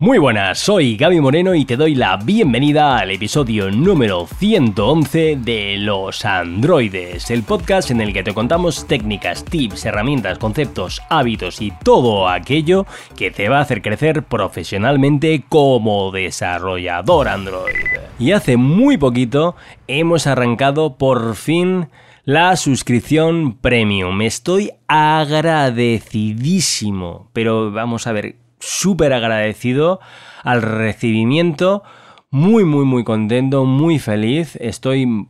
Muy buenas, soy Gaby Moreno y te doy la bienvenida al episodio número 111 de Los Androides, el podcast en el que te contamos técnicas, tips, herramientas, conceptos, hábitos y todo aquello que te va a hacer crecer profesionalmente como desarrollador Android. Y hace muy poquito hemos arrancado por fin la suscripción premium. Estoy agradecidísimo, pero vamos a ver súper agradecido al recibimiento, muy, muy, muy contento, muy feliz. Estoy,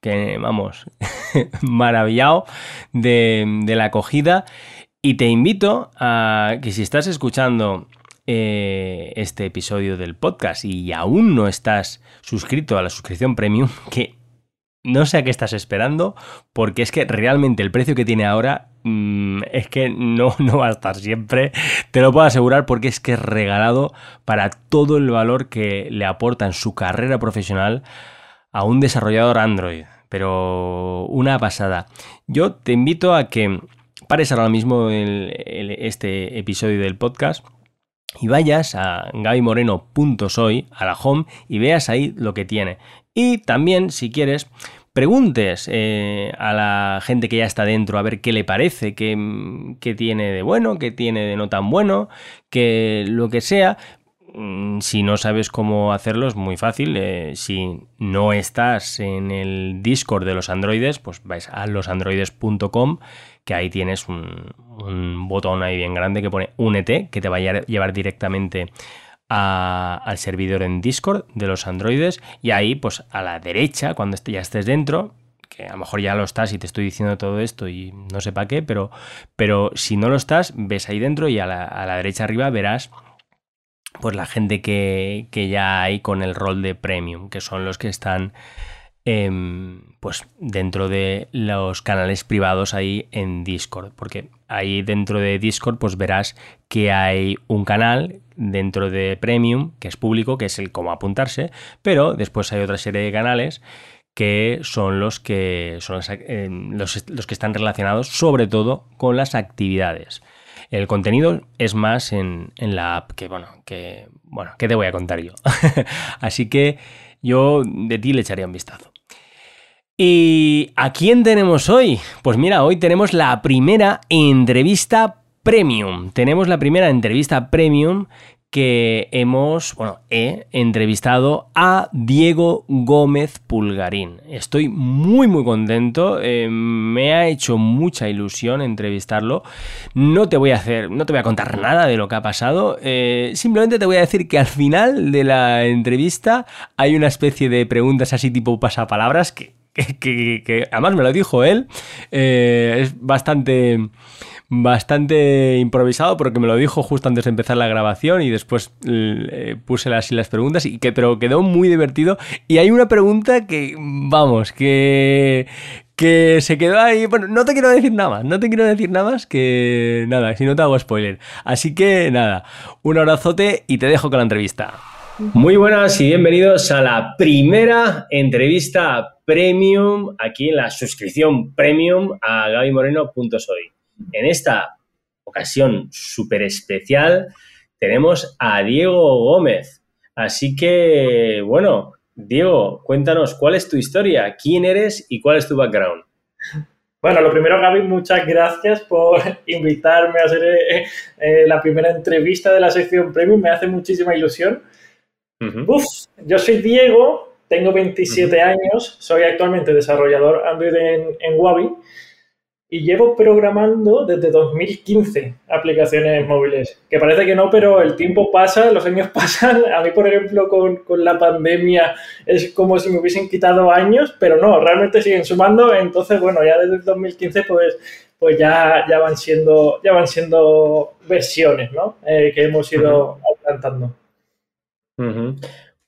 que vamos, maravillado de, la acogida y te invito a que si estás escuchando eh, este episodio del podcast y aún no estás suscrito a la suscripción premium, que no sé a qué estás esperando, porque es que realmente el precio que tiene ahora mm, es que no, no va a estar siempre. Te lo puedo asegurar porque es que es regalado para todo el valor que le aporta en su carrera profesional a un desarrollador Android. Pero una pasada. Yo te invito a que pares ahora mismo este episodio del podcast y vayas a gabymoreno.soy, a la home, y veas ahí lo que tiene. Y también, si quieres, preguntes eh, a la gente que ya está dentro a ver qué le parece, qué, tiene de bueno, qué tiene de no tan bueno, que lo que sea. Mm, si no sabes cómo hacerlo es muy fácil. Eh, si no estás en el Discord de los androides, pues vais a losandroides.com que ahí tienes un, un botón ahí bien grande que pone Únete, que te va a llevar directamente al servidor en Discord de los androides y ahí pues a la derecha cuando ya estés dentro que a lo mejor ya lo estás y te estoy diciendo todo esto y no sé para qué pero, pero si no lo estás ves ahí dentro y a la, derecha arriba verás pues la gente que, que ya hay con el rol de premium que son los que están Em, pues dentro de los canales privados ahí en Discord, porque ahí dentro de Discord pues verás que hay un canal dentro de Premium que es público, que es el cómo apuntarse, pero después hay otra serie de canales que son los que son em, los, que están relacionados sobre todo con las actividades. El contenido es más en, en la app, que bueno, que bueno, ¿qué te voy a contar yo? Así que yo de ti le echaría un vistazo. ¿Y a quién tenemos hoy? Pues mira, hoy tenemos la primera entrevista premium. Tenemos la primera entrevista premium que hemos, bueno, he entrevistado a Diego Gómez Pulgarín. Estoy muy muy contento, eh, me ha hecho mucha ilusión entrevistarlo. No te voy a hacer, no te voy a contar nada de lo que ha pasado, eh, simplemente te voy a decir que al final de la entrevista hay una especie de preguntas así tipo pasapalabras que, que, que, además me lo dijo él, eh, es bastante bastante improvisado porque me lo dijo justo antes de empezar la grabación y después eh, puse así las preguntas y que pero quedó muy divertido. Y hay una pregunta que vamos que que se quedó ahí. Bueno no te quiero decir nada más no te quiero decir nada más que nada si no te hago spoiler. Así que nada un abrazote y te dejo con la entrevista. Muy buenas y bienvenidos a la primera entrevista premium aquí en la suscripción premium a gabymoreno.soy. En esta ocasión súper especial tenemos a Diego Gómez. Así que, bueno, Diego, cuéntanos cuál es tu historia, quién eres y cuál es tu background. Bueno, lo primero, Gaby, muchas gracias por invitarme a hacer eh, eh, la primera entrevista de la sección Premium. Me hace muchísima ilusión. Uf, yo soy Diego, tengo 27 años, soy actualmente desarrollador Android en, en Wabi y llevo programando desde 2015 aplicaciones móviles. Que parece que no, pero el tiempo pasa, los años pasan. A mí, por ejemplo, con, con, la pandemia es como si me hubiesen quitado años, pero no, realmente siguen sumando. Entonces, bueno, ya desde 2015 pues, pues ya, ya, van siendo, ya van siendo versiones ¿no? Eh, que hemos ido uh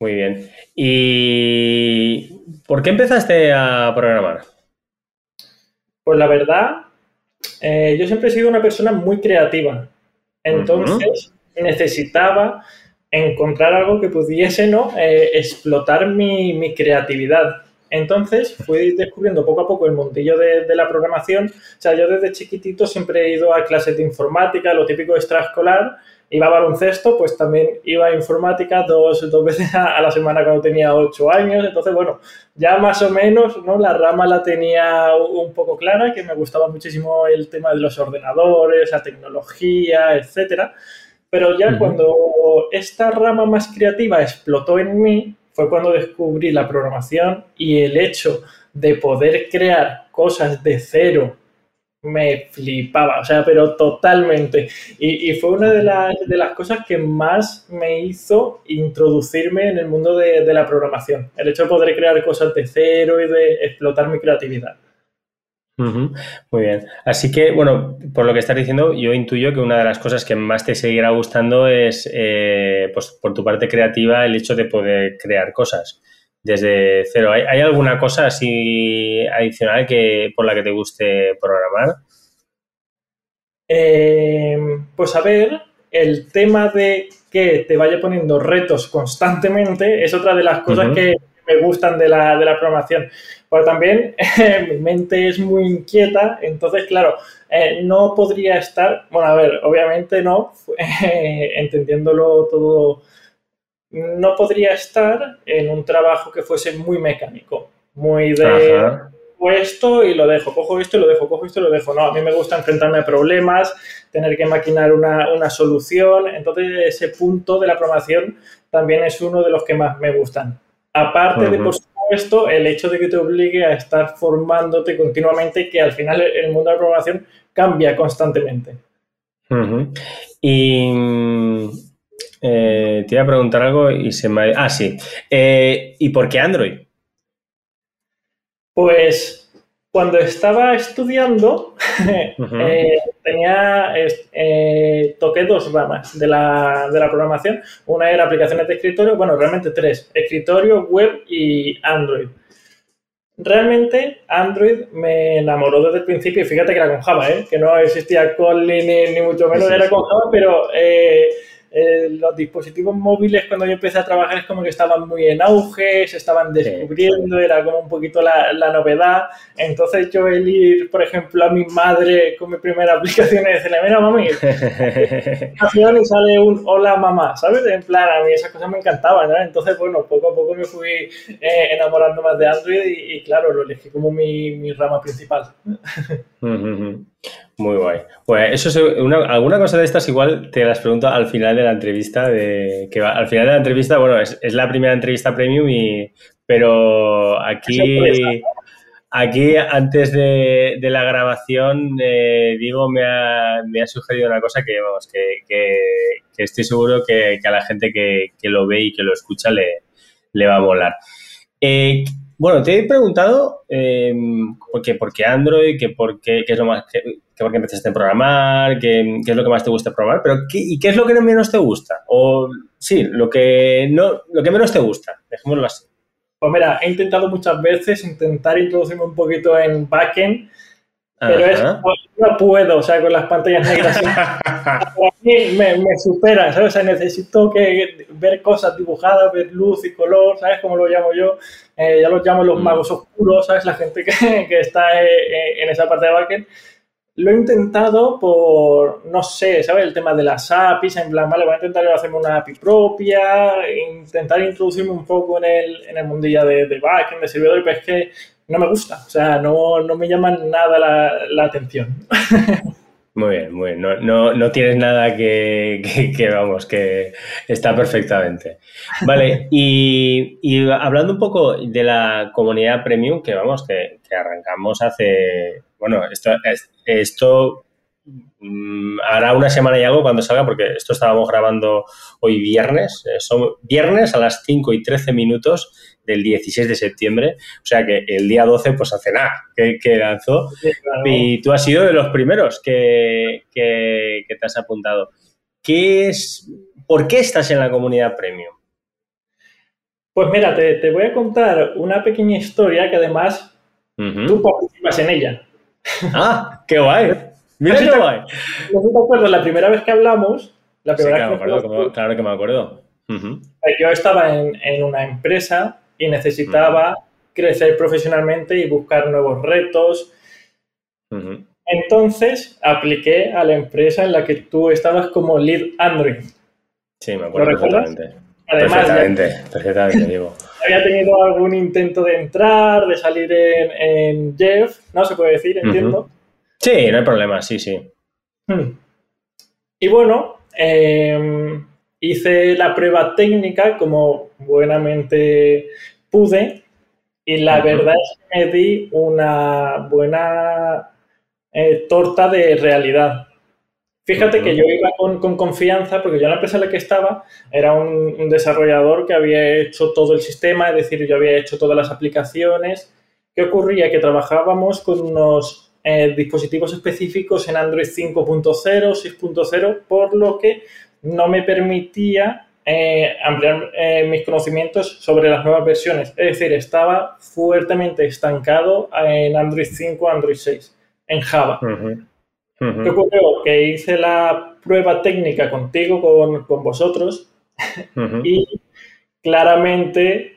Muy bien. ¿Y por qué empezaste a programar? Pues la verdad, eh, yo siempre he sido una persona muy creativa. Entonces necesitaba encontrar algo que pudiese ¿no? Eh, explotar mi, creatividad. Entonces fui descubriendo poco a poco el mundillo de, la programación. O sea, yo desde chiquitito siempre he ido a clases de informática, lo típico extraescolar. Iba a baloncesto, pues también iba a informática dos, dos veces a, la semana cuando tenía ocho años. Entonces, bueno, ya más o menos, ¿no? La rama la tenía un poco clara, que me gustaba muchísimo el tema de los ordenadores, la tecnología, etcétera. Pero ya cuando esta rama más creativa explotó en mí, fue cuando descubrí la programación y el hecho de poder crear cosas de cero me flipaba, o sea, pero totalmente. Y, fue una de las, de las, cosas que más me hizo introducirme en el mundo de, de la programación, el hecho de poder crear cosas de cero y de explotar mi creatividad. Muy bien. Así que, bueno, por lo que estás diciendo, yo intuyo que una de las cosas que más te seguirá gustando es, eh, pues, por tu parte creativa, el hecho de poder crear cosas desde cero. ¿Hay, alguna cosa así adicional que por la que te guste programar? Eh, pues a ver, el tema de que te vaya poniendo retos constantemente es otra de las cosas que me gustan de la, de la programación. Pero también mi mente es muy inquieta, entonces, claro, eh, no podría estar, bueno, a ver, obviamente no, entendiéndolo todo, no podría estar en un trabajo que fuese muy mecánico, muy de cojo esto y lo dejo, cojo esto y lo dejo, cojo esto y lo dejo. No, a mí me gusta enfrentarme a problemas, tener que maquinar una, una solución, entonces ese punto de la programación también es uno de los que más me gustan. Aparte de, por supuesto, el hecho de que te obligue a estar formándote continuamente, que al final el mundo de la programación cambia constantemente. Y eh, te iba a preguntar algo y se me... Ah, sí. Eh, ¿Y por qué Android? Pues cuando estaba estudiando, eh, tenía, eh, toqué dos ramas de la, de la, programación. Una era aplicaciones de escritorio, bueno, realmente tres, escritorio, web y Android. Realmente Android me enamoró desde el principio y fíjate que era con Java, ¿eh? que no existía Kotlin ni, ni mucho menos, era con Java, pero eh, los dispositivos móviles cuando yo empecé a trabajar es como que estaban muy en auge, se estaban descubriendo, era como un poquito la, la, novedad. Entonces yo el ir, por ejemplo, a mi madre con mi primera aplicación y decirle, mira mami, y sale un hola mamá, ¿sabes? En plan, a mí esas cosas me encantaban, ¿no? Entonces, bueno, poco a poco me fui eh, enamorando más de Android y, claro, lo elegí como mi, mi rama principal. Muy guay. Bueno, eso es alguna cosa de estas igual te las pregunto al final de la entrevista. De, que al final de la entrevista, bueno, es, la primera entrevista premium y pero aquí, aquí antes de, la grabación, eh, Diego me ha, me ha, sugerido una cosa que, vamos, que, estoy seguro que, a la gente que, lo ve y que lo escucha le, le va a volar. Eh, bueno, te he preguntado eh, por, qué, Android, que por qué, es lo más, que, por qué empezaste a programar, qué, es lo que más te gusta programar, pero ¿qué, ¿y qué es lo que menos te gusta? O sí, lo que, no, lo que menos te gusta, dejémoslo así. Pues mira, he intentado muchas veces intentar introducirme un poquito en backend, pero es, no puedo, o sea, con las pantallas negras. mí me, me superan, ¿sabes? O sea, necesito que ver cosas dibujadas, ver luz y color, ¿sabes? Como lo llamo yo. Eh, ya los llamo los mm. magos oscuros, ¿sabes? La gente que, que está eh, eh, en esa parte de backend. Lo he intentado por, no sé, ¿sabes? El tema de las APIs, en plan, vale, voy a intentar hacerme una API propia, intentar introducirme un poco en el, en el mundillo de, de backend, de servidor, pero es que no me gusta, o sea, no, no me llama nada la, la atención. Muy bien, muy bien. No, no, no tienes nada que, que, vamos, que está perfectamente. Vale, y, y, hablando un poco de la comunidad premium, que vamos, que, que arrancamos hace, bueno, esto, esto hará una semana y algo cuando salga, porque esto estábamos grabando hoy viernes, eh, son viernes a las 5 y 13 minutos del 16 de septiembre, o sea que el día 12 pues hace nada que, lanzó y tú has sido de los primeros que, que, te has apuntado. ¿Qué es, ¿Por qué estás en la comunidad premium? Pues mira, te, te voy a contar una pequeña historia que además tú participas en ella. Ah, qué guay. Mira guay. No te acuerdas, la primera vez que hablamos, la primera sí, claro, vez que claro que me acuerdo. Yo estaba en, en, una empresa y necesitaba crecer profesionalmente y buscar nuevos retos. Entonces apliqué a la empresa en la que tú estabas como lead Android. Sí, me acuerdo perfectamente. Además, perfectamente, perfectamente, digo. Había tenido algún intento de entrar, de salir en, Jeff, ¿no? Se puede decir, entiendo. Sí, no hay problema, sí, sí. Hmm. Y bueno, em, hice la prueba técnica como buenamente pude y la verdad es que me di una buena eh, torta de realidad. Fíjate que yo iba con, confianza, porque yo en la empresa en la que estaba era un, desarrollador que había hecho todo el sistema, es decir, yo había hecho todas las aplicaciones. ¿Qué ocurría? Que trabajábamos con unos eh, dispositivos específicos en Android 5.0, 6.0, por lo que no me permitía eh, ampliar eh, mis conocimientos sobre las nuevas versiones. Es decir, estaba fuertemente estancado en Android 5, Android 6, en Java. ¿Qué ocurrió? Que hice la prueba técnica contigo, con, vosotros, y claramente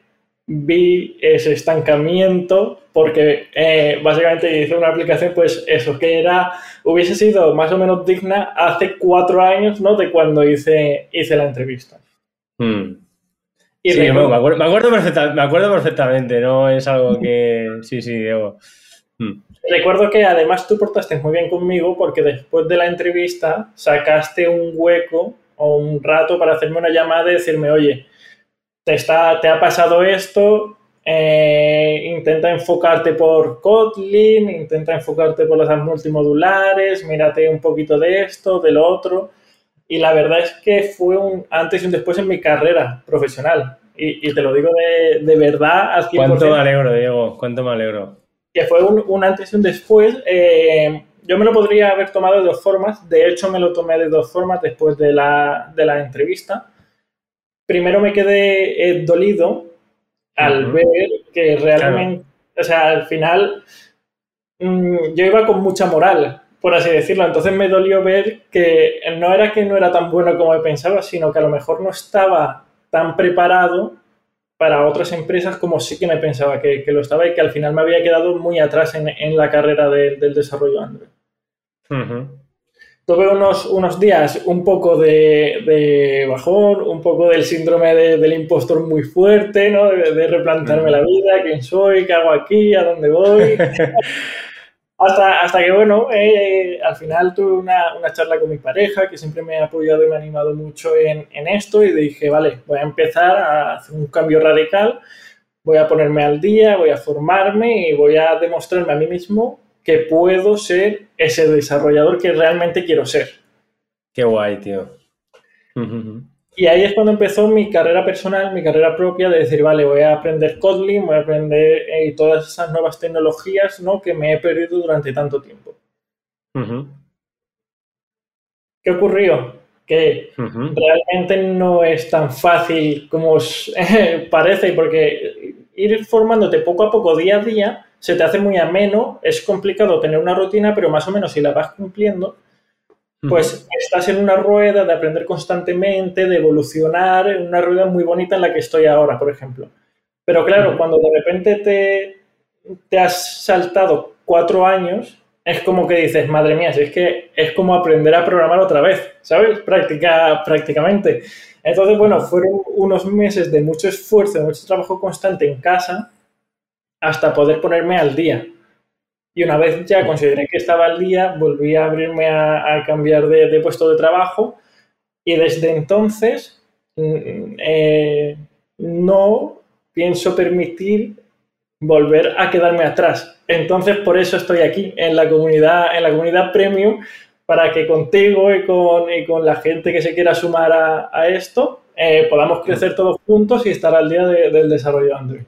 vi ese estancamiento porque eh, básicamente hice una aplicación, pues eso, que era, hubiese sido más o menos digna hace cuatro años, ¿no? De cuando hice, hice la entrevista. Hmm. Y sí, me, acuerdo, me, acuerdo perfectamente, ¿no? Es algo que... Sí, sí, Diego. Hmm. Recuerdo que además tú portaste muy bien conmigo porque después de la entrevista sacaste un hueco o un rato para hacerme una llamada y decirme, oye, te, está, te ha pasado esto, eh, intenta enfocarte por Kotlin, intenta enfocarte por las multimodulares, mírate un poquito de esto, de lo otro. Y la verdad es que fue un antes y un después en mi carrera profesional. Y, te lo digo de, de verdad. ¿Cuánto me alegro, Diego? ¿Cuánto me alegro? que fue un, antes y un después. Eh, yo me lo podría haber tomado de dos formas. De hecho, me lo tomé de dos formas después de la, entrevista. Primero me quedé eh, dolido al ver que realmente, o sea, al final mm, yo iba con mucha moral, por así decirlo. Entonces me dolió ver que no era que no era tan bueno como pensaba, sino que a lo mejor no estaba tan preparado para otras empresas como sí que me pensaba que, lo estaba y que al final me había quedado muy atrás en, la carrera del desarrollo Android. Tuve unos, unos días un poco de, bajón, un poco del síndrome del impostor muy fuerte, ¿no? De, replantearme la vida, quién soy, qué hago aquí, a dónde voy. Hasta, hasta que, bueno, eh, al final tuve una, una, charla con mi pareja que siempre me ha apoyado y me ha animado mucho en, en, esto y dije, vale, voy a empezar a hacer un cambio radical, voy a ponerme al día, voy a formarme y voy a demostrarme a mí mismo que puedo ser ese desarrollador que realmente quiero ser. Qué guay, tío. Y ahí es cuando empezó mi carrera personal, mi carrera propia, de decir, vale, voy a aprender Kotlin, voy a aprender eh, todas esas nuevas tecnologías ¿no? que me he perdido durante tanto tiempo. ¿Qué ocurrió? Que realmente no es tan fácil como os parece, porque ir formándote poco a poco, día a día, se te hace muy ameno, es complicado tener una rutina, pero más o menos si la vas cumpliendo, pues estás en una rueda de aprender constantemente, de evolucionar, en una rueda muy bonita en la que estoy ahora, por ejemplo. Pero claro, cuando de repente te, te has saltado cuatro años, es como que dices, madre mía, si es que es como aprender a programar otra vez, ¿sabes? Práctica, prácticamente. Entonces, bueno, fueron unos meses de mucho esfuerzo, de mucho trabajo constante en casa, hasta poder ponerme al día. Y una vez ya consideré que estaba al día, volví a abrirme a, cambiar de, puesto de trabajo y desde entonces mm, eh, no pienso permitir volver a quedarme atrás. Entonces, por eso estoy aquí en la comunidad, en la comunidad premium, para que contigo y con, y con la gente que se quiera sumar a, esto eh, podamos crecer todos juntos y estar al día del desarrollo de Android.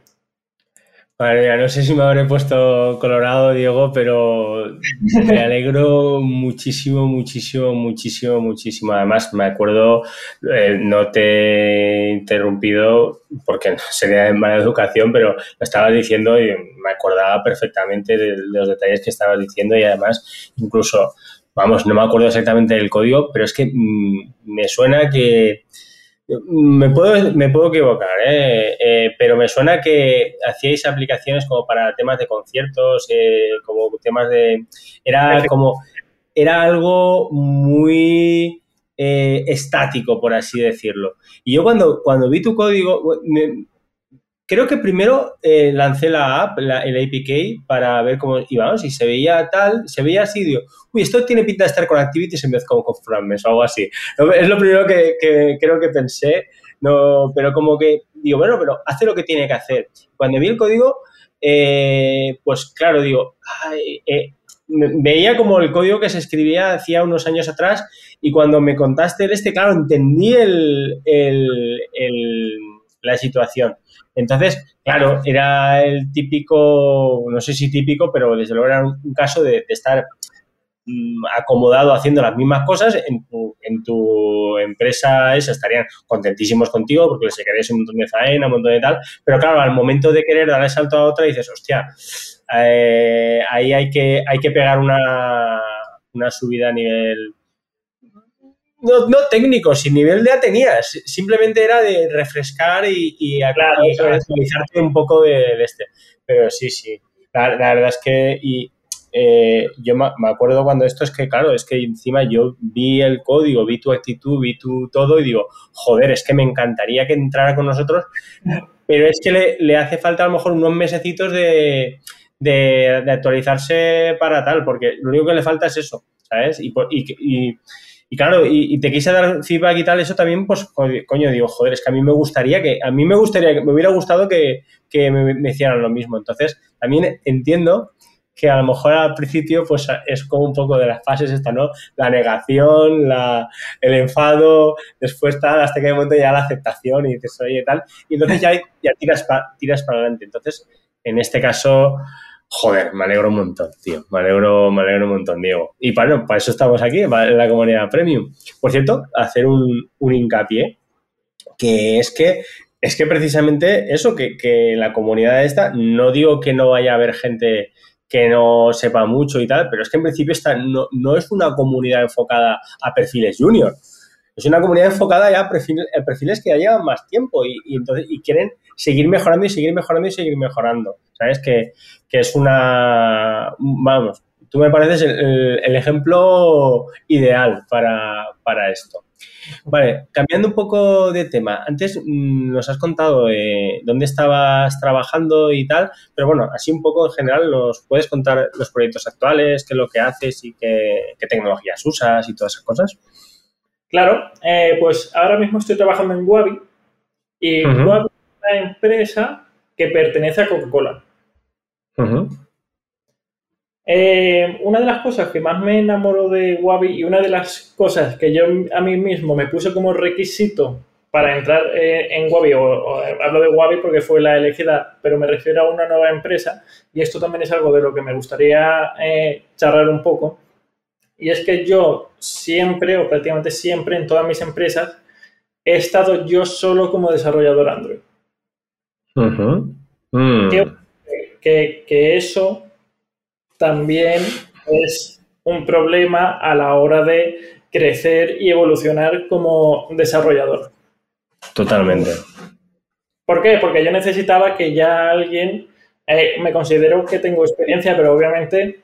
Madre no sé si me habré puesto colorado, Diego, pero me alegro muchísimo, muchísimo, muchísimo, muchísimo. Además, me acuerdo, eh, no te he interrumpido porque sería de mala educación, pero lo estabas diciendo y me acordaba perfectamente de, los detalles que estabas diciendo y además, incluso, vamos, no me acuerdo exactamente del código, pero es que mm, me suena que Me puedo, me puedo equivocar, ¿eh? ¿eh? pero me suena que hacíais aplicaciones como para temas de conciertos, eh, como temas de... Era como... Era algo muy estático, por así decirlo. Y yo cuando, cuando vi tu código, creo que primero eh, lancé la app, el APK, para ver cómo íbamos y se veía tal, se veía así, digo, uy, esto tiene pinta de estar con Activities en vez como con Frames o algo así. Es lo primero que, creo que pensé, no, pero como que digo, bueno, pero hace lo que tiene que hacer. Cuando vi el código, eh, pues claro, digo, veía como el código que se escribía hacía unos años atrás y cuando me contaste el este, claro, entendí el, la situación. Entonces, claro, era el típico, no sé si típico, pero desde luego era un, caso de, estar mm, acomodado haciendo las mismas cosas, en tu, en tu empresa esa estarían contentísimos contigo porque les queréis un montón de faena, un montón de tal, pero claro, al momento de querer dar el salto a otra dices, hostia, eh, ahí hay que, hay que pegar una, una subida a nivel no, no técnico, sin nivel de tenías. Simplemente era de refrescar y, y, actualizarte un poco de, este. Pero sí, sí. La, verdad es que y, eh, yo me acuerdo cuando esto es que, claro, es que encima yo vi el código, vi tu actitud, vi tu todo y digo, joder, es que me encantaría que entrara con nosotros, pero es que le, le hace falta a lo mejor unos mesecitos de, de, actualizarse para tal, porque lo único que le falta es eso, ¿sabes? y, y y claro, y, te quise dar feedback y tal, eso también, pues, coño, digo, joder, es que a mí me gustaría que, a mí me gustaría, que me hubiera gustado que, me, hicieran lo mismo. Entonces, también entiendo que a lo mejor al principio, pues, es como un poco de las fases esta, ¿no? La negación, la, el enfado, después tal, hasta que de momento ya la aceptación y dices, oye, tal, y entonces ya, ya tiras, tiras para adelante. Entonces, en este caso, Joder, me alegro un montón, tío. Me alegro, me alegro un montón, Diego. Y bueno, para eso estamos aquí, en la comunidad premium. Por cierto, hacer un, hincapié, que es que es que precisamente eso, que, que la comunidad esta, no digo que no vaya a haber gente que no sepa mucho y tal, pero es que en principio esta no, no es una comunidad enfocada a perfiles junior. Es una comunidad enfocada ya a perfiles, que ya llevan más tiempo y, entonces, y quieren seguir mejorando y seguir mejorando y seguir mejorando. ¿Sabes? Que, que es una, vamos, tú me pareces el, ejemplo ideal para, esto. Vale, cambiando un poco de tema, antes mm, nos has contado eh, dónde estabas trabajando y tal, pero bueno, así un poco en general nos puedes contar los proyectos actuales, qué es lo que haces y qué, tecnologías usas y todas esas cosas. Claro, eh, pues ahora mismo estoy trabajando en Wabi y Wabi es una empresa que pertenece a Coca-Cola. Eh, una de las cosas que más me enamoró de Wabi y una de las cosas que yo a mí mismo me puse como requisito para entrar eh, en Wabi, o, hablo de Wabi porque fue la elegida, pero me refiero a una nueva empresa, y esto también es algo de lo que me gustaría eh, charlar un poco, y es que yo siempre, o prácticamente siempre, en todas mis empresas, he estado yo solo como desarrollador Android que, eso también es un problema a la hora de crecer y evolucionar como desarrollador. Totalmente. ¿Por qué? Porque yo necesitaba que ya alguien, eh, me considero que tengo experiencia, pero obviamente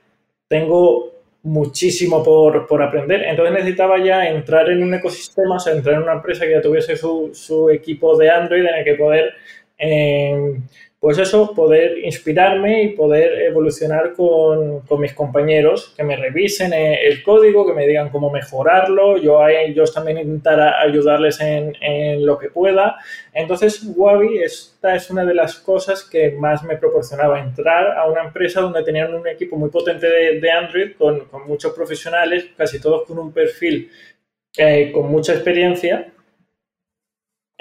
tengo muchísimo por, aprender. Entonces necesitaba ya entrar en un ecosistema, o sea, entrar en una empresa que ya tuviese su, equipo de Android en el que poder eh, pues eso, poder inspirarme y poder evolucionar con, mis compañeros, que me revisen eh, el código, que me digan cómo mejorarlo, yo a ellos también intentar ayudarles en, lo que pueda. Entonces, Wabi, esta es una de las cosas que más me proporcionaba, entrar a una empresa donde tenían un equipo muy potente de, Android, con, muchos profesionales, casi todos con un perfil eh, con mucha experiencia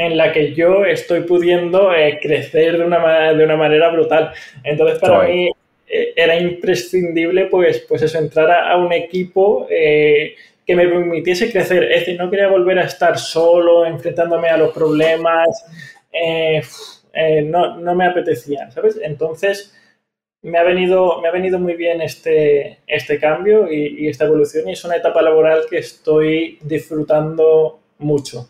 en la que yo estoy pudiendo eh, crecer de una, de una manera brutal. Entonces, para mí eh, era imprescindible, pues, pues eso, entrar a, un equipo eh, que me permitiese crecer. Es decir, no quería volver a estar solo, enfrentándome a los problemas. no, no, me apetecía, ¿sabes? Entonces, me ha venido, me ha venido muy bien este, este cambio y, y esta evolución y es una etapa laboral que estoy disfrutando mucho.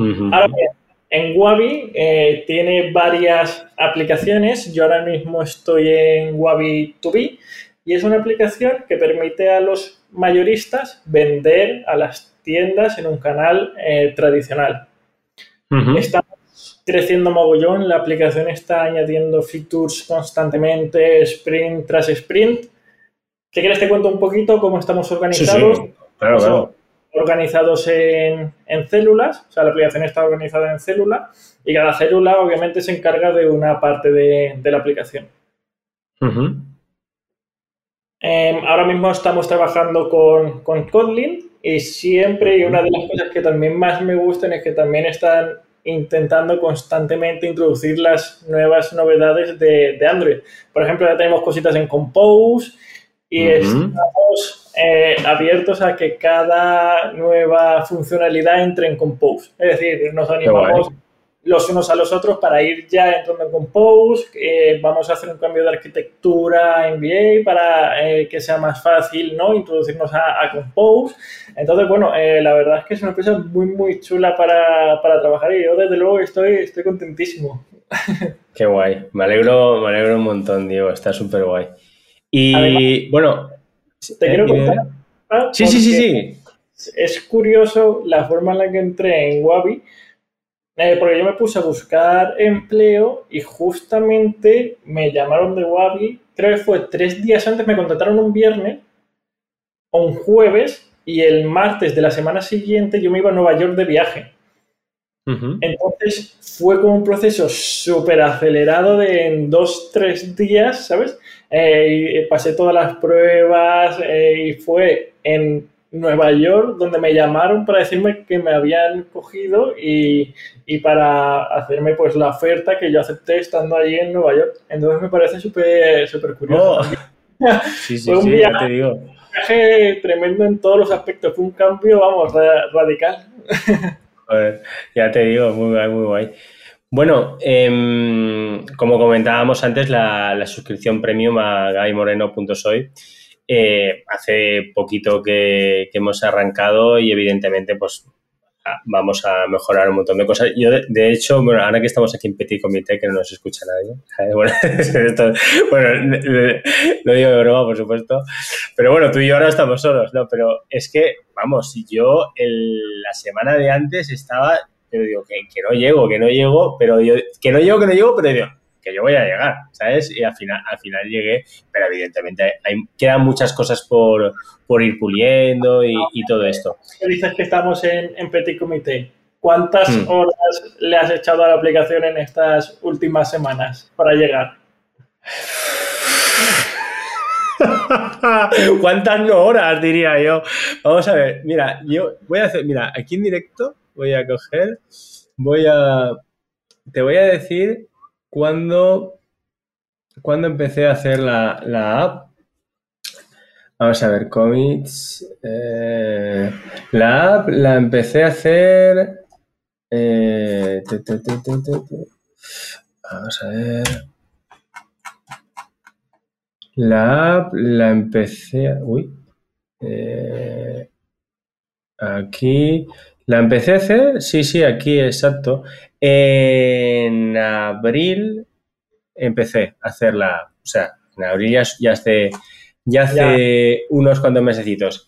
Ahora bien, en Wabi eh, tiene varias aplicaciones. Yo ahora mismo estoy en Wabi 2B y es una aplicación que permite a los mayoristas vender a las tiendas en un canal eh, tradicional. Estamos creciendo mogollón, la aplicación está añadiendo features constantemente, sprint tras sprint. ¿Qué quieres te cuento un poquito cómo estamos organizados? Claro, claro organizados en, células, o sea, la aplicación está organizada en células y cada célula obviamente se encarga de una parte de, la aplicación. Em, ahora mismo estamos trabajando con, con, Kotlin y siempre, y una de las cosas que también más me gustan es que también están intentando constantemente introducir las nuevas novedades de, Android. Por ejemplo, ya tenemos cositas en Compose y estamos eh, abiertos a que cada nueva funcionalidad entre en Compose. Es decir, nos animamos los unos a los otros para ir ya entrando en Compose. vamos a hacer un cambio de arquitectura en VA para eh, que sea más fácil ¿no? introducirnos a, Compose. Entonces, bueno, eh, la verdad es que es una empresa muy, muy chula para, trabajar y yo desde luego estoy, estoy contentísimo. Qué guay. Me alegro, me alegro un montón, Diego. Está súper guay. Y bueno, te quiero contar. sí, sí, sí, sí. Es curioso la forma en la que entré en Wabi, eh, porque yo me puse a buscar empleo y justamente me llamaron de Wabi, creo que fue tres días antes, me contrataron un viernes o un jueves y el martes de la semana siguiente yo me iba a Nueva York de viaje. Entonces fue como un proceso súper acelerado de en dos, tres días, ¿sabes? Eh, pasé todas las pruebas eh, y fue en Nueva York donde me llamaron para decirme que me habían cogido y, para hacerme pues la oferta que yo acepté estando allí en Nueva York. Entonces me parece súper súper curioso. Oh. sí, sí, sí, ya te digo. Un viaje tremendo en todos los aspectos. Fue un cambio, vamos, radical. ya te digo, muy guay, muy guay. Bueno, em, como comentábamos antes, la, suscripción premium a gaimoreno.soy eh, hace poquito que, hemos arrancado y evidentemente pues vamos a mejorar un montón de cosas. Yo, de, hecho, bueno, ahora que estamos aquí en Petit Comité, que no nos escucha nadie, bueno, lo digo de broma, por supuesto, pero bueno, tú y yo ahora estamos solos, ¿no? Pero es que, vamos, yo la semana de antes estaba yo digo que, no llego, que no llego, pero yo, que no llego, que no llego, pero digo, que yo voy a llegar, ¿sabes? Y al final, al final llegué, pero evidentemente hay, quedan muchas cosas por, ir puliendo y, todo esto. Dices que estamos en, en Petit Comité. ¿Cuántas hmm. horas le has echado a la aplicación en estas últimas semanas para llegar? ¿Cuántas no horas, diría yo? Vamos a ver, mira, yo voy a hacer, mira, aquí en directo voy a coger, voy a, te voy a decir cuándo, cuando empecé a hacer la, app. Vamos a ver, commits. Eh, la app la empecé a hacer. Eh, vamos a ver. La app la empecé. A, uy. Eh, aquí. La empecé a hacer, sí, sí, aquí, exacto. En abril empecé a hacerla, o sea, en abril ya, hace, ya hace unos cuantos mesecitos.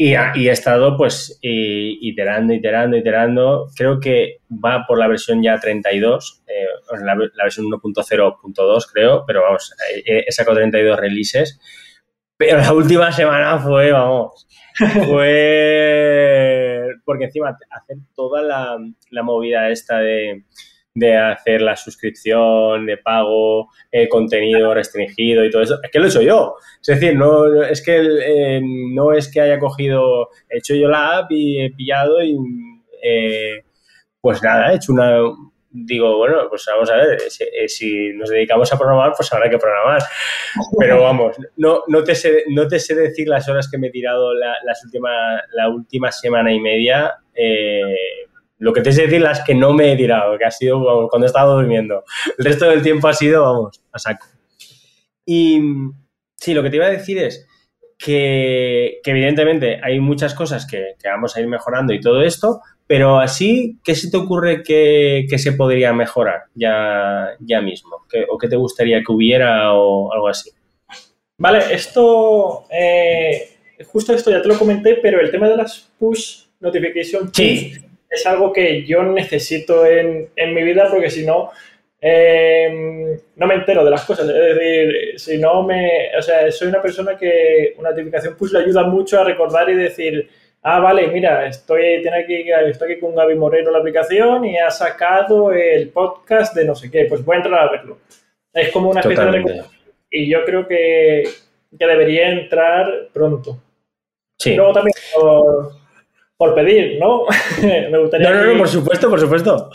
Y, he estado pues iterando, iterando, iterando. Creo que va por la versión ya 32, eh, la, la, versión 1.0.2 creo, pero vamos, he, he, sacado 32 releases. Pero la última semana fue, vamos, fue porque encima hacer toda la, movida esta de, hacer la suscripción de pago, el contenido restringido y todo eso, es que lo he hecho yo. Es decir, no es que eh, no es que haya cogido, he hecho yo la app y he pillado y eh, pues nada, he hecho una, digo, bueno, pues vamos a ver, eh, si, nos dedicamos a programar, pues habrá que programar. Pero vamos, no, no, te, sé, no te sé decir las horas que me he tirado la, las última, la última semana y media. Eh, lo que te sé decir las que no me he tirado, que ha sido cuando he estado durmiendo. El resto del tiempo ha sido, vamos, a saco. Y sí, lo que te iba a decir es que, evidentemente hay muchas cosas que, que vamos a ir mejorando y todo esto, pero así, ¿qué se te ocurre que, se podría mejorar ya, ya mismo? ¿O qué te gustaría que hubiera o algo así? Vale, esto, eh, justo esto ya te lo comenté, pero el tema de las push notification es algo que yo necesito en, en mi vida porque si no, eh, no me entero de las cosas. Es decir, si no me. O sea, soy una persona que una notificación push le ayuda mucho a recordar y decir. Ah, vale, mira, estoy, tiene aquí, estoy aquí con Gaby Moreno la aplicación y ha sacado el podcast de no sé qué. Pues voy a entrar a verlo. Es como una especie de. Y yo creo que, que debería entrar pronto. Sí. Luego también por, pedir, ¿no? me gustaría. No, no, no, por supuesto, por supuesto.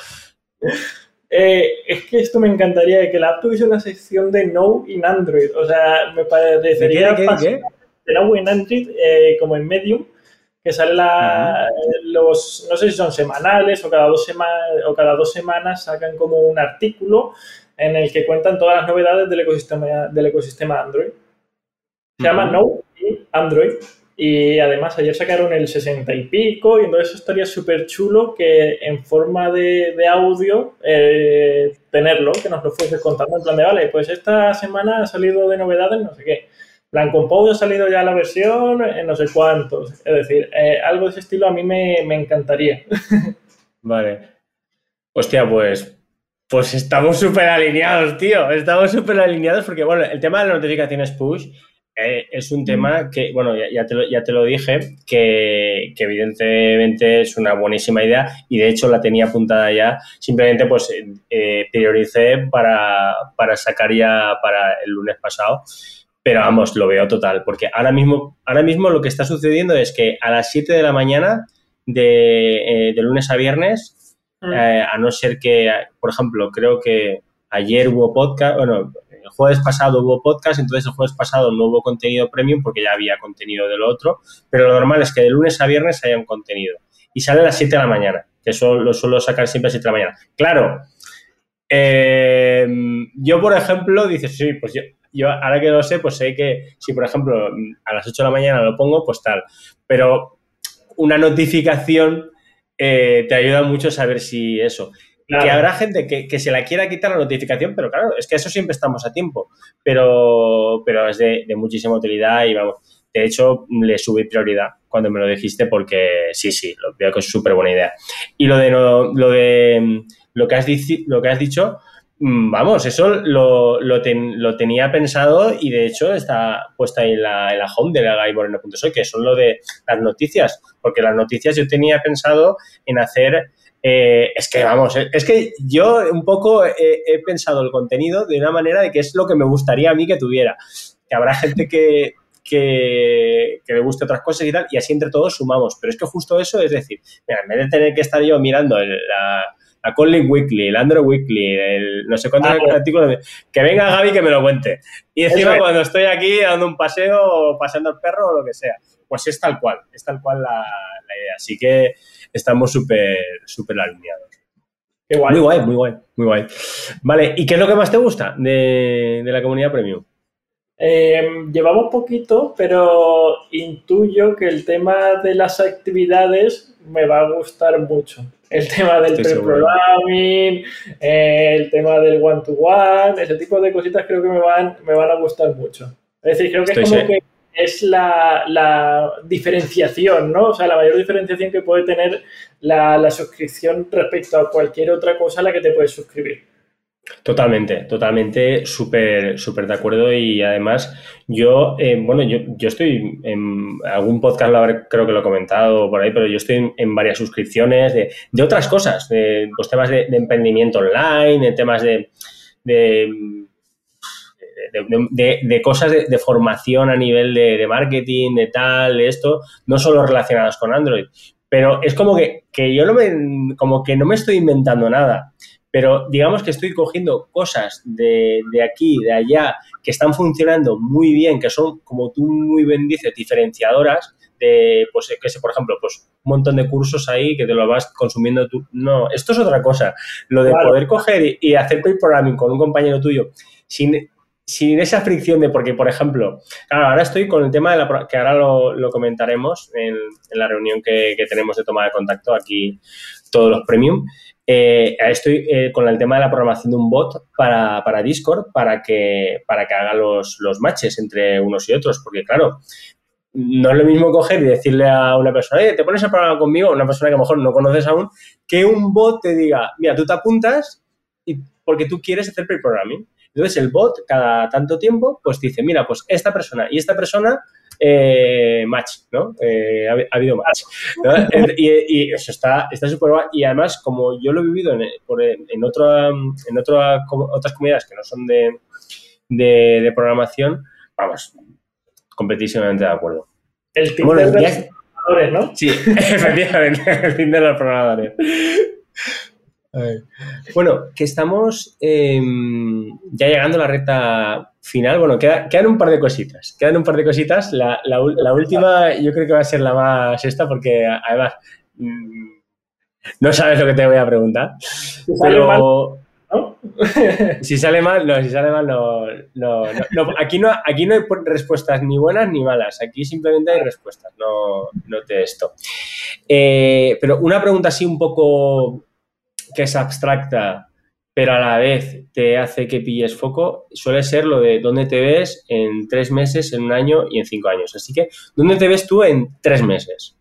Eh, es que esto me encantaría que la app tuviese una sección de No in Android. O sea, me parecería ¿De No in Android eh, como en Medium, que sale la, los, no sé si son semanales o cada dos semanas o cada dos semanas sacan como un artículo en el que cuentan todas las novedades del ecosistema del ecosistema Android. Se llama No in Android y además ayer sacaron el 60 y pico y entonces estaría súper chulo que en forma de, audio eh, tenerlo, que nos lo fuese contando en plan de, vale, pues esta semana ha salido de novedades, no sé qué. Plan Compose ha salido ya la versión en no sé cuántos. Es decir, eh, algo de ese estilo a mí me, encantaría. Vale. Hostia, pues pues estamos súper alineados, tío. Estamos súper alineados porque, bueno, el tema de las notificaciones push eh, es un tema que, bueno, ya, te, lo, ya te, lo, dije, que, evidentemente es una buenísima idea y de hecho la tenía apuntada ya, simplemente pues eh, prioricé para, para sacar ya para el lunes pasado, pero vamos, lo veo total, porque ahora mismo, ahora mismo lo que está sucediendo es que a las 7 de la mañana de, eh, de lunes a viernes, mm. a no ser que, por ejemplo, creo que ayer hubo podcast, bueno, el jueves pasado hubo podcast, entonces el jueves pasado no hubo contenido premium porque ya había contenido de lo otro, pero lo normal es que de lunes a viernes haya un contenido. Y sale a las 7 de la mañana, que eso lo suelo sacar siempre a las 7 de la mañana. Claro, eh, yo, por ejemplo, dices, sí, pues yo, yo ahora que lo sé, pues sé que si, por ejemplo, a las 8 de la mañana lo pongo, pues tal. Pero una notificación eh, te ayuda mucho a saber si eso. Que habrá gente que, se la quiera quitar la notificación, pero claro, es que eso siempre estamos a tiempo. Pero, pero es de, muchísima utilidad y vamos. De hecho, le subí prioridad cuando me lo dijiste porque sí, sí, lo veo que es súper buena idea. Y lo de, lo, de lo que has, lo que has dicho, mm, vamos, eso lo, lo, tenía pensado y de hecho está puesta ahí en la, en la home de la Moreno.soy, que son lo de las noticias, porque las noticias yo tenía pensado en hacer eh, es que, vamos, eh, es que yo un poco he, pensado el contenido de una manera de que es lo que me gustaría a mí que tuviera. Que habrá gente que, que, le guste otras cosas y tal, y así entre todos sumamos. Pero es que justo eso es decir, mira, en vez de tener que estar yo mirando la, la Conley Weekly, el Android Weekly, el no sé cuántos ah, artículos, que venga Gaby que me lo cuente. Y encima cuando estoy aquí dando un paseo o paseando al perro o lo que sea, pues es tal cual, es tal cual la, la idea. Así que estamos súper súper alineados. Qué guay. Muy guay, muy guay, muy guay. Vale, ¿y qué es lo que más te gusta de, la comunidad premium? Em, llevamos poquito, pero intuyo que el tema de las actividades me va a gustar mucho. El tema del pre-programming, el tema del one-to-one, ese tipo de cositas creo que me van, me van a gustar mucho. Es decir, creo que es como que es la, diferenciación, ¿no? O sea, la mayor diferenciación que puede tener la, suscripción respecto a cualquier otra cosa a la que te puedes suscribir. Totalmente, totalmente súper súper de acuerdo y además yo, eh, bueno, yo, yo, estoy en algún podcast, lo creo que lo he comentado por ahí, pero yo estoy en, varias suscripciones de, otras cosas, de los temas de, emprendimiento online, de temas de de, cosas de, formación a nivel de, marketing, de tal, de esto, no solo relacionadas con Android. Pero es como que, yo no me, como que no me estoy inventando nada. Pero digamos que estoy cogiendo cosas de, aquí, de allá, que están funcionando muy bien, que son, como tú muy bien dices, diferenciadoras, de, pues, que sé, por ejemplo, pues un montón de cursos ahí que te lo vas consumiendo tú. No, esto es otra cosa. Lo de poder coger y, hacer pre programming con un compañero tuyo sin sin esa fricción de, porque, por ejemplo, claro, ahora estoy con el tema de la, que ahora lo, comentaremos en, la reunión que, tenemos de toma de contacto aquí, todos los premium. Eh, estoy eh, con el tema de la programación de un bot para, Discord para que, para que haga los, los matches entre unos y otros, porque claro, no es lo mismo coger y decirle a una persona, oye, te pones a programar conmigo, una persona que a lo mejor no conoces aún, que un bot te diga, mira, tú te apuntas y porque tú quieres hacer pre-programming. Entonces el bot cada tanto tiempo pues dice, mira, pues esta persona y esta persona eh, match, ¿no? Eh, ha, habido match. Y, eso está súper guay. Y además, como yo lo he vivido en, en, otra, en otra, otras comunidades que no son de, de, programación, vamos, completamente de acuerdo. El Tinder de los programadores, ¿no? Sí, efectivamente, el Tinder de los programadores. Bueno, que estamos em, ya llegando a la recta final. Bueno, quedan un par de cositas. Quedan un par de cositas. La, última yo creo que va a ser la más esta porque además mm, no sabes lo que te voy a preguntar. Si sale mal, ¿no? si sale mal, no, si sale mal, no. no, aquí, no aquí no hay respuestas ni buenas ni malas. Aquí simplemente hay respuestas, no, no te esto. Eh, pero una pregunta así un poco que es abstracta, pero a la vez te hace que pilles foco, suele ser lo de dónde te ves en tres meses, en un año y en cinco años. Así que, ¿dónde te ves tú en tres meses?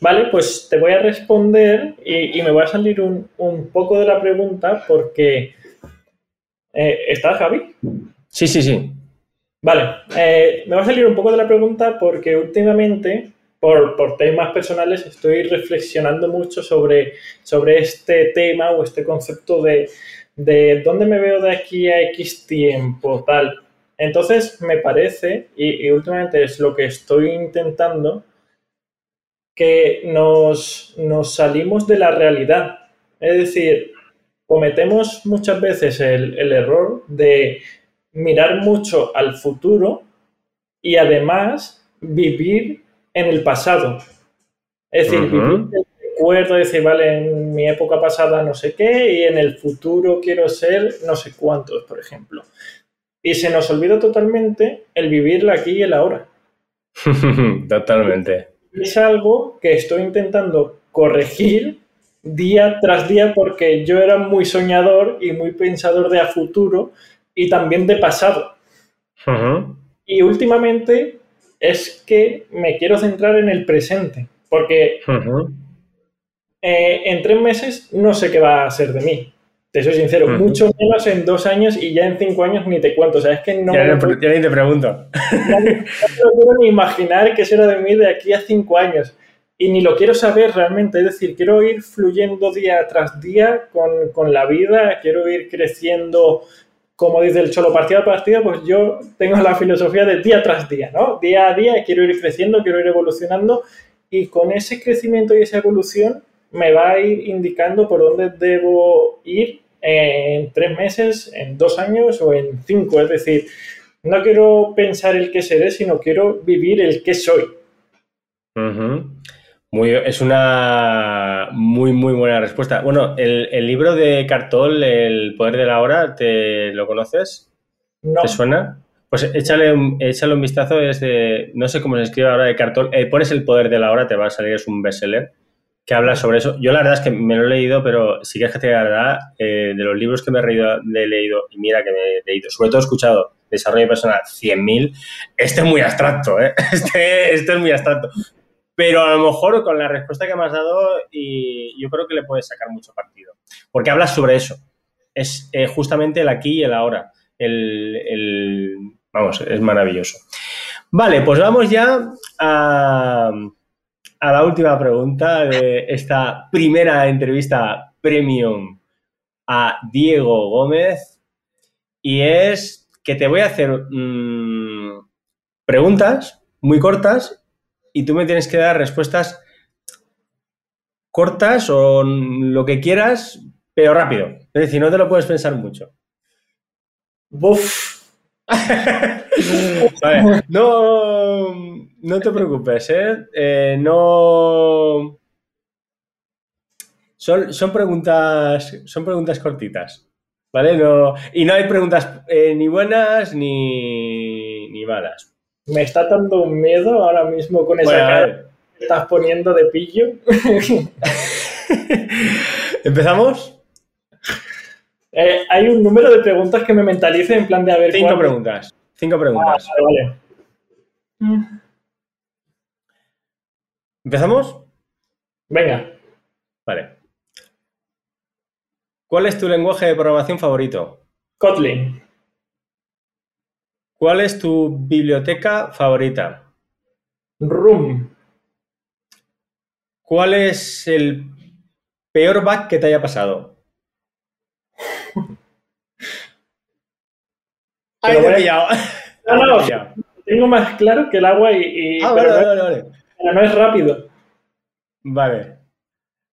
Vale, pues te voy a responder y, me voy a salir un, poco de la pregunta porque... Eh, ¿Estás, Javi? Sí, sí, sí. Vale, eh, me va a salir un poco de la pregunta porque últimamente por, temas personales estoy reflexionando mucho sobre, sobre este tema o este concepto de, de dónde me veo de aquí a X tiempo, tal. Entonces, me parece, y, últimamente es lo que estoy intentando, que nos, nos, salimos de la realidad. Es decir, cometemos muchas veces el, el error de mirar mucho al futuro y además vivir en el pasado. Es decir, uh recuerdo, decir, vale, en mi época pasada no sé qué y en el futuro quiero ser no sé cuántos, por ejemplo. Y se nos olvida totalmente el vivir aquí y el ahora. totalmente. Es algo que estoy intentando corregir día tras día porque yo era muy soñador y muy pensador de a futuro y también de pasado. Y últimamente es que me quiero centrar en el presente, porque eh, en tres meses no sé qué va a ser de mí. Te soy sincero, mucho menos en dos años y ya en cinco años ni te cuento. O sea, es que no. Ya, ni te pregunto. No, quiero ni imaginar qué será de mí de aquí a cinco años. Y ni lo quiero saber realmente. Es decir, quiero ir fluyendo día tras día con, con la vida, quiero ir creciendo como dice el Cholo, partido a partido, pues yo tengo la filosofía de día tras día, ¿no? Día a día quiero ir creciendo, quiero ir evolucionando y con ese crecimiento y esa evolución me va a ir indicando por dónde debo ir en tres meses, en dos años o en cinco. Es decir, no quiero pensar el qué seré, sino quiero vivir el qué soy. Muy, es una muy, muy buena respuesta. Bueno, el, libro de Cartol, El poder de la hora, ¿te lo conoces? No. ¿Te suena? Pues échale un, échale un vistazo, es de, no sé cómo se escribe ahora de Cartol, eh, pones el poder de la hora, te va a salir, es un bestseller que habla sobre eso. Yo la verdad es que me lo he leído, pero sí que es que te la verdad, eh, de los libros que me he, leído, y mira que me he leído, sobre todo he escuchado Desarrollo Personal 100.000, este es muy abstracto, ¿eh? este, este es muy abstracto. Pero a lo mejor con la respuesta que me has dado, y yo creo que le puedes sacar mucho partido. Porque hablas sobre eso. Es eh, justamente el aquí y el ahora. El, vamos, es maravilloso. Vale, pues vamos ya a, a la última pregunta de esta primera entrevista premium a Diego Gómez. Y es que te voy a hacer mm, preguntas muy cortas y tú me tienes que dar respuestas cortas o lo que quieras, pero rápido. Es decir, no te lo puedes pensar mucho. Buf. no, no te preocupes, ¿eh? eh no. Son, son, preguntas, son preguntas cortitas. ¿Vale? No, y no hay preguntas eh, ni buenas ni, ni malas. Me está dando un miedo ahora mismo con esa cara que estás poniendo de pillo. ¿Empezamos? Eh, hay un número de preguntas que me mentalice en plan de haber. Cinco preguntas. Cinco preguntas. Ah, vale, ¿Empezamos? Venga. Vale. ¿Cuál es tu lenguaje de programación favorito? Kotlin. ¿Cuál es tu biblioteca favorita? Room. ¿Cuál es el peor bug que te haya pasado? Te pillado. No, no, tengo más claro que el agua y... ah, vale, vale, vale. Pero no es rápido. Vale.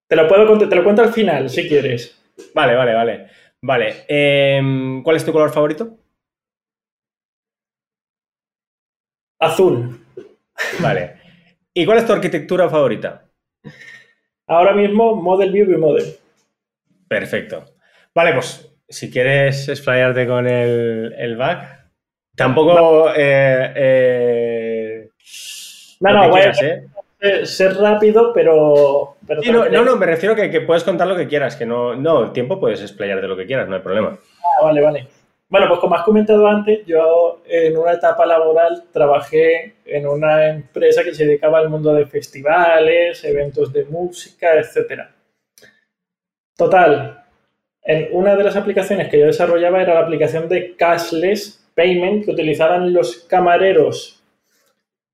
Te lo, puedo, te lo cuento al final, si quieres. Vale, vale, vale. Vale. Em, ¿Cuál es tu color favorito? Azul. Vale. ¿Y cuál es tu arquitectura favorita? Ahora mismo Model View y Model. Perfecto. Vale, pues si quieres explayarte con el, el back. Tampoco. Eh, eh, no, no, voy a ¿eh? ser rápido, pero. no, no, me refiero que, que, puedes contar lo que quieras, que no. No, el tiempo puedes explayarte lo que quieras, no hay problema. Ah, vale, vale. Bueno, pues como has comentado antes, yo en una etapa laboral trabajé en una empresa que se dedicaba al mundo de festivales, eventos de música, etc. Total, en una de las aplicaciones que yo desarrollaba era la aplicación de cashless payment que utilizaban los camareros.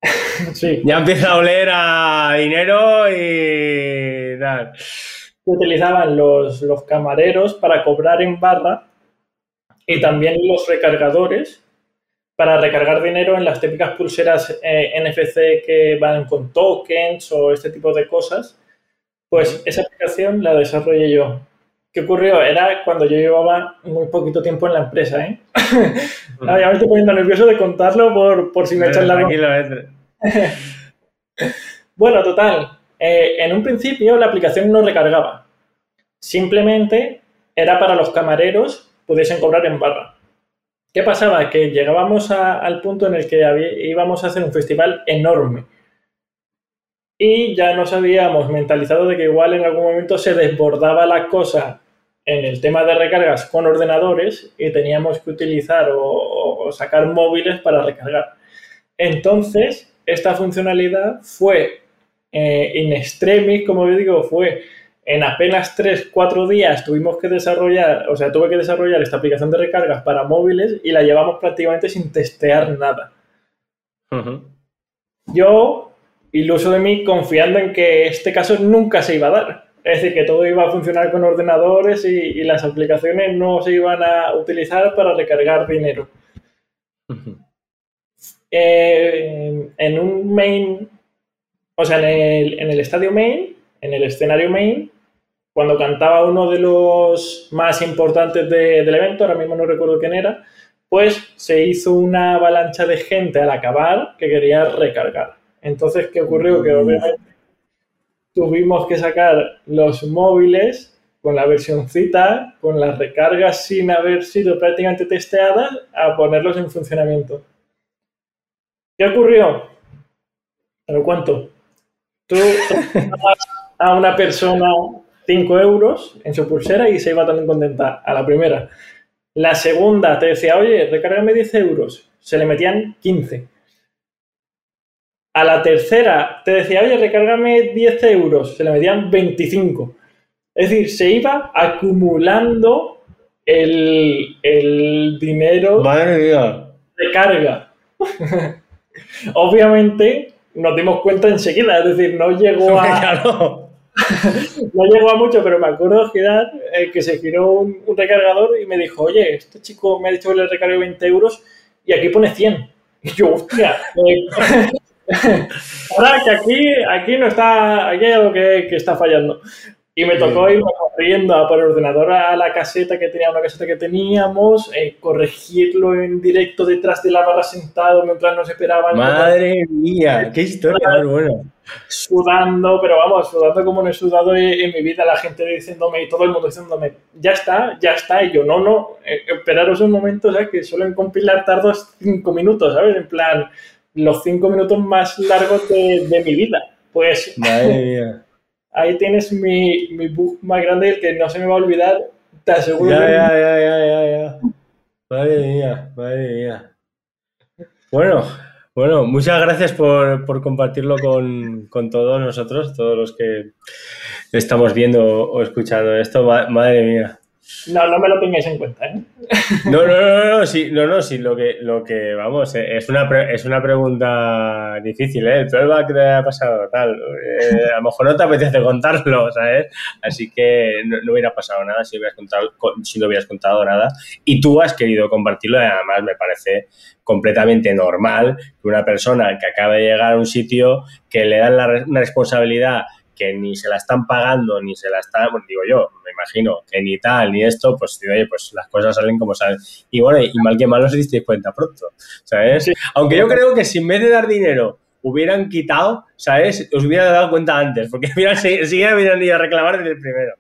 sí. Ya empieza a oler a dinero y tal. Que utilizaban los, los camareros para cobrar en barra y también los recargadores para recargar dinero en las típicas pulseras eh, NFC que van con tokens o este tipo de cosas. Pues esa aplicación la desarrollé yo. ¿Qué ocurrió? Era cuando yo llevaba muy poquito tiempo en la empresa, ¿eh? ya me estoy poniendo nervioso de contarlo por, por si me echan la Bueno, total. Eh, en un principio la aplicación no recargaba. Simplemente era para los camareros pudiesen cobrar en barra. ¿Qué pasaba? Que llegábamos al punto en el que íbamos a hacer un festival enorme. Y ya nos habíamos mentalizado de que igual en algún momento se desbordaba la cosa en el tema de recargas con ordenadores y teníamos que utilizar o, sacar móviles para recargar. Entonces, esta funcionalidad fue eh, in extremis, como yo digo, fue en apenas 3-4 días tuvimos que desarrollar, o sea, tuve que desarrollar esta aplicación de recargas para móviles y la llevamos prácticamente sin testear nada. Yo, iluso de mí, confiando en que este caso nunca se iba a dar. Es decir, que todo iba a funcionar con ordenadores y, las aplicaciones no se iban a utilizar para recargar dinero. Eh, en un main, o sea, en el, en el estadio main, en el escenario main, cuando cantaba uno de los más importantes del evento, ahora mismo no recuerdo quién era, pues se hizo una avalancha de gente al acabar que quería recargar. Entonces, ¿qué ocurrió? Que obviamente tuvimos que sacar los móviles con la versioncita, con las recargas sin haber sido prácticamente testeadas, a ponerlos en funcionamiento. ¿Qué ocurrió? Te lo cuento. Tú a una persona 5 euros en su pulsera y se iba también contenta a la primera. La segunda te decía, oye, recárgame 10 euros. Se le metían 15. A la tercera te decía, oye, recárgame 10 euros. Se le metían 25. Es decir, se iba acumulando el, dinero de carga. Obviamente nos dimos cuenta enseguida, es decir, no llegó a... no llegó a mucho, pero me acuerdo girar, eh, que se giró un, recargador y me dijo, oye, este chico me ha dicho que le recargue 20 euros y aquí pone 100. Y yo, hostia, eh, ahora que aquí, aquí no está, aquí hay algo que, está fallando. Y me tocó ir corriendo a por el ordenador a la caseta que tenía, una caseta que teníamos, eh, corregirlo en directo detrás de la barra sentado mientras nos esperaban. Madre mía, qué historia más buena. Sudando, pero vamos, sudando como no he sudado en, mi vida, la gente diciéndome y todo el mundo diciéndome, ya está, ya está. Y yo, no, no, eh, esperaros un momento, ¿sabes? Que suelen compilar tardos cinco minutos, ¿sabes? En plan, los cinco minutos más largos de, de mi vida. Pues. Madre mía ahí tienes mi, mi bug más grande, el que no se me va a olvidar, te aseguro. Ya, ya, ya, ya, ya, ya. Madre mía, madre mía. Bueno, bueno, muchas gracias por, por compartirlo con, con, todos nosotros, todos los que estamos viendo o escuchando esto. Madre mía. No, no me lo tengáis en cuenta, ¿eh? No, no, no, no, sí, no, no, sí, lo que, lo que vamos, eh, es una, es una pregunta difícil, ¿eh? El va que te ha pasado, tal, eh, a lo mejor no te apetece contarlo, ¿sabes? Así que no, hubiera pasado nada si no hubieras contado nada y tú has querido compartirlo y además me parece completamente normal que una persona que acaba de llegar a un sitio que le dan la, una responsabilidad que ni se la están pagando, ni se la están, bueno, digo yo, me imagino, que ni tal, ni esto, pues digo, oye, pues las cosas salen como salen. Y bueno, y mal que mal os disteis cuenta pronto, ¿sabes? Aunque yo creo que si en vez de dar dinero hubieran quitado, ¿sabes? Os hubiera dado cuenta antes, porque mira, si, si hubieran ido a reclamar desde el primero.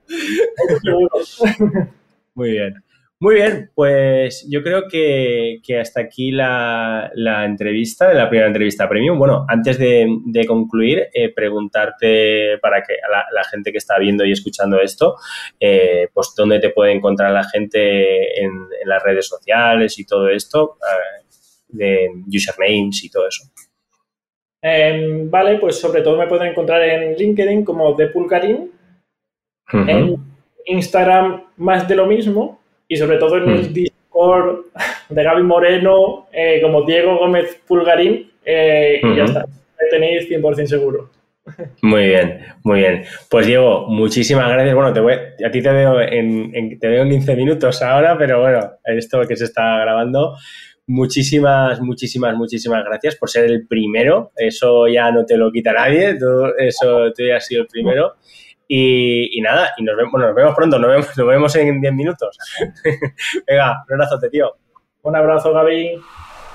Muy bien. Muy bien, pues yo creo que, hasta aquí la, entrevista, la primera entrevista premium. Bueno, antes de, concluir, eh, preguntarte para que a la, gente que está viendo y escuchando esto, eh, pues dónde te puede encontrar la gente en, las redes sociales y todo esto, eh, de usernames y todo eso. Em, vale, pues sobre todo me pueden encontrar en LinkedIn como de Pulgarín, en Instagram más de lo mismo y sobre todo en el mm. Discord de Gaby Moreno, eh, como Diego Gómez Pulgarín, eh, y ya está. Tenéis 100% seguro. Muy bien, muy bien. Pues Diego, muchísimas gracias. Bueno, te voy, a ti te veo en, te veo en 15 minutos ahora, pero bueno, esto que se está grabando. Muchísimas, muchísimas, muchísimas gracias por ser el primero. Eso ya no te lo quita nadie. eso tú ya has sido el primero. Y, nada, y nos vemos, nos vemos pronto, nos vemos, nos vemos en 10 minutos. Venga, un abrazo, tío. Un abrazo, Gaby.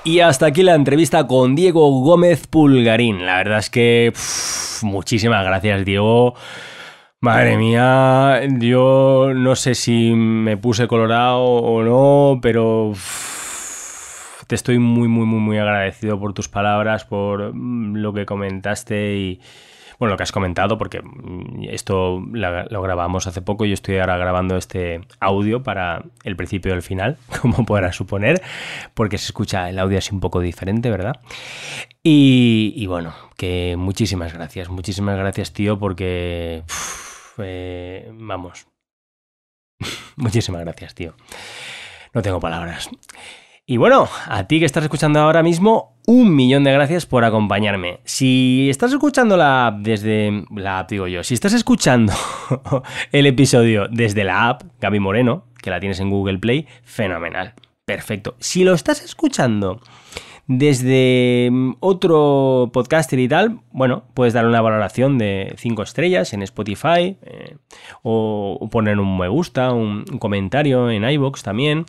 Y hasta aquí la entrevista con Diego Gómez Pulgarín. La verdad es que muchísimas gracias, Diego. Madre mía, yo no sé si me puse colorado o no, pero te estoy muy, muy, muy, muy agradecido por tus palabras, por mm, lo que comentaste y, bueno, lo que has comentado, porque mm, esto lo grabamos hace poco yo estoy ahora grabando este audio para el principio y el final, como podrás suponer, porque se escucha el audio así un poco diferente, ¿verdad? Y, bueno, que muchísimas gracias, muchísimas gracias, tío, porque... Eh, vamos. muchísimas gracias, tío. No tengo palabras. Y bueno, a ti que estás escuchando ahora mismo, un millón de gracias por acompañarme. Si estás escuchando la app desde la app, digo yo, si estás escuchando el episodio desde la app, Gaby Moreno, que la tienes en Google Play, fenomenal. Perfecto. Si lo estás escuchando desde mm, otro podcaster y tal, bueno, puedes dar una valoración de 5 estrellas en Spotify eh, o, poner un me gusta, un, un comentario en iBox también.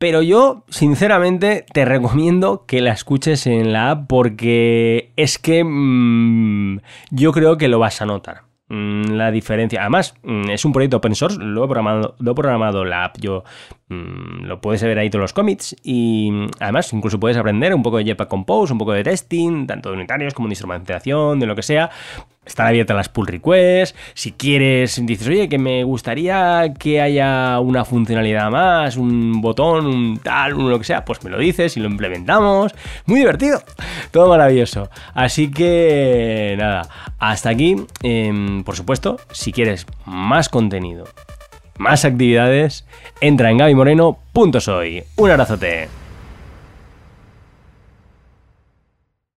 Pero yo, sinceramente, te recomiendo que la escuches en la app porque es que mm, yo creo que lo vas a notar. Mm, la diferencia. Además, mm, es un proyecto open source, lo he programado, lo he programado la app. Yo lo puedes ver ahí todos los commits y además incluso puedes aprender un poco de Jetpack Compose, un poco de testing, tanto de unitarios como de instrumentación, de lo que sea, están abiertas las pull requests. Si quieres, dices, oye, que me gustaría que haya una funcionalidad más, un botón, un tal, un lo que sea, pues me lo dices y lo implementamos. Muy divertido. Todo maravilloso. Así que, nada, hasta aquí. Em, por supuesto, si quieres más contenido, más actividades, entra en gabymoreno.soy. Un abrazote.